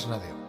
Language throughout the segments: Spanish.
Ondas Radio.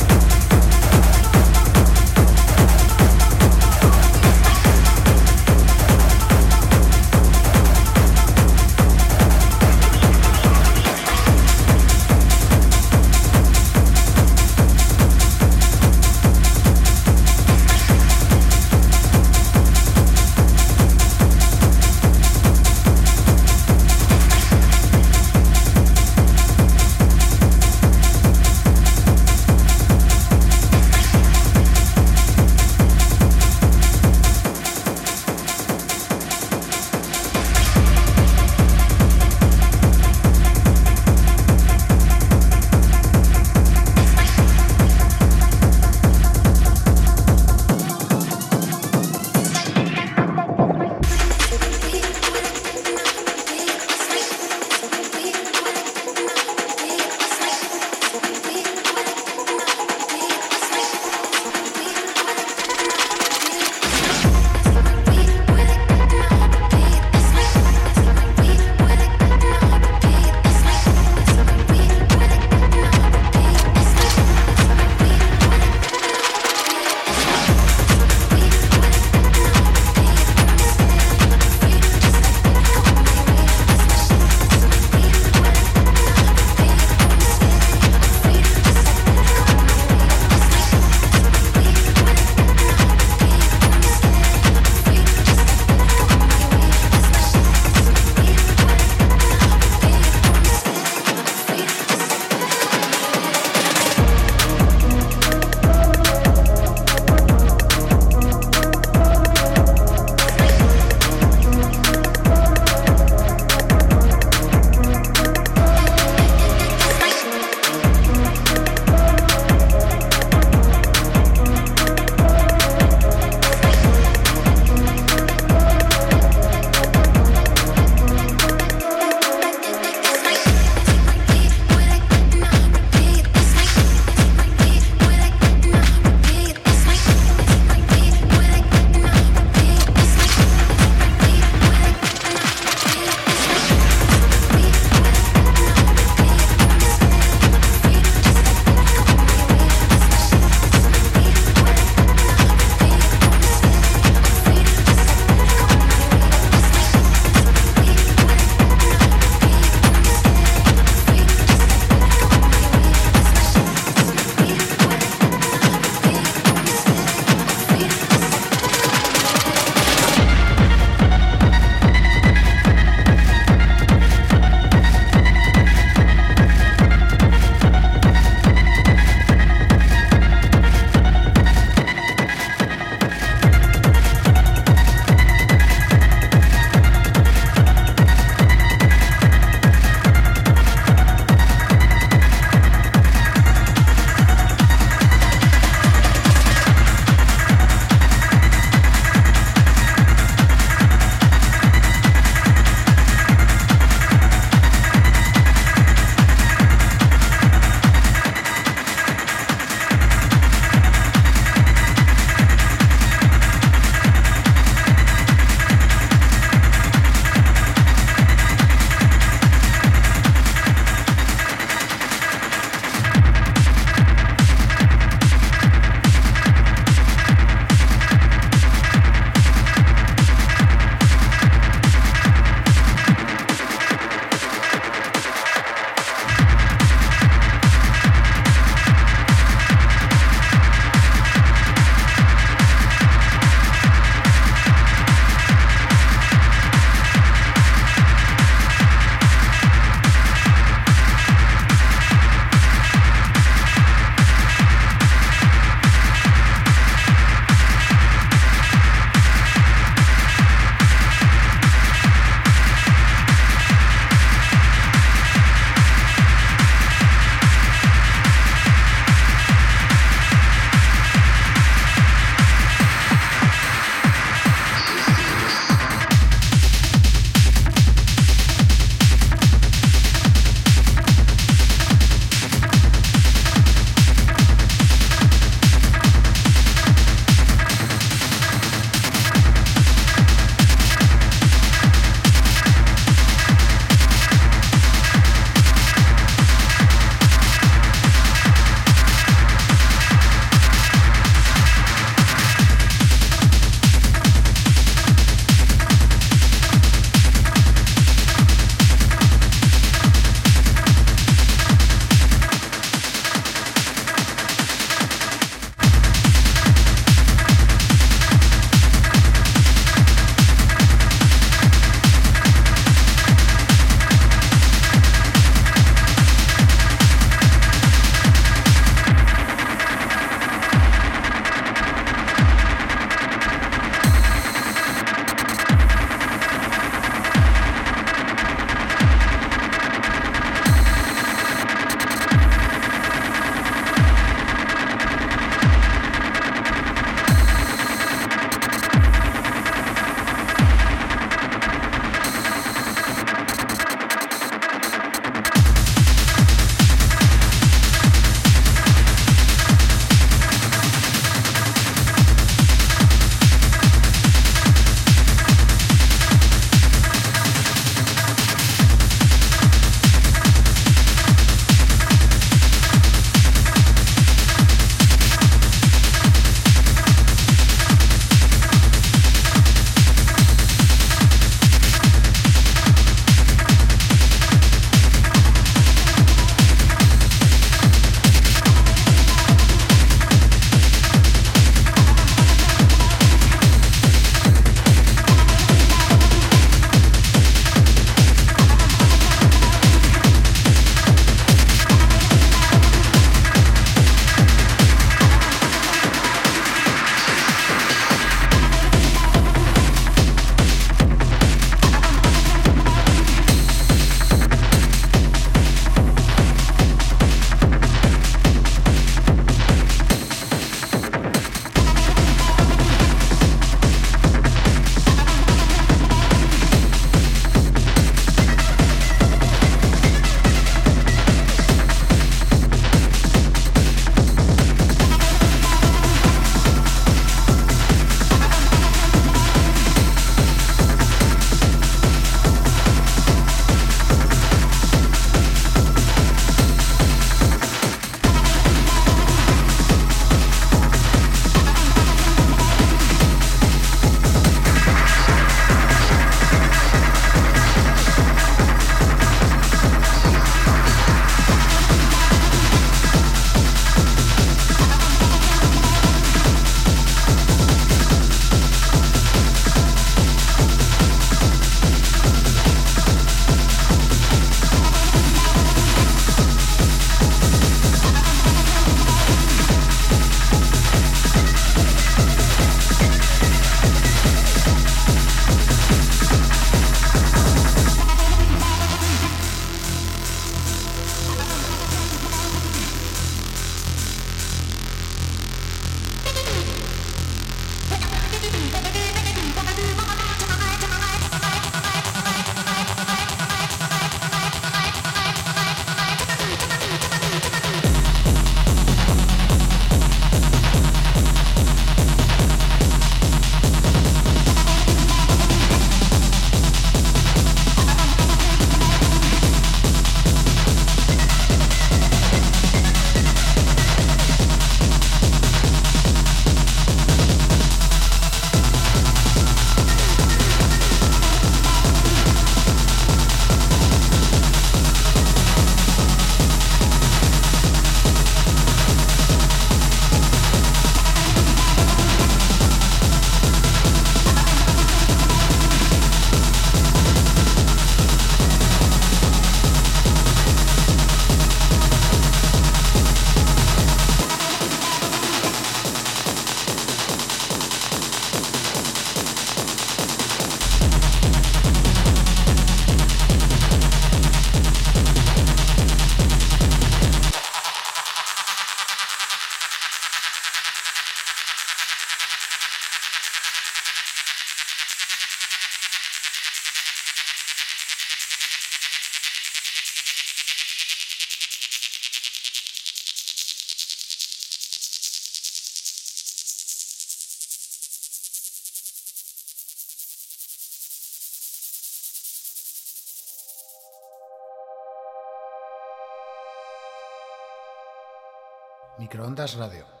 Microondas Radio.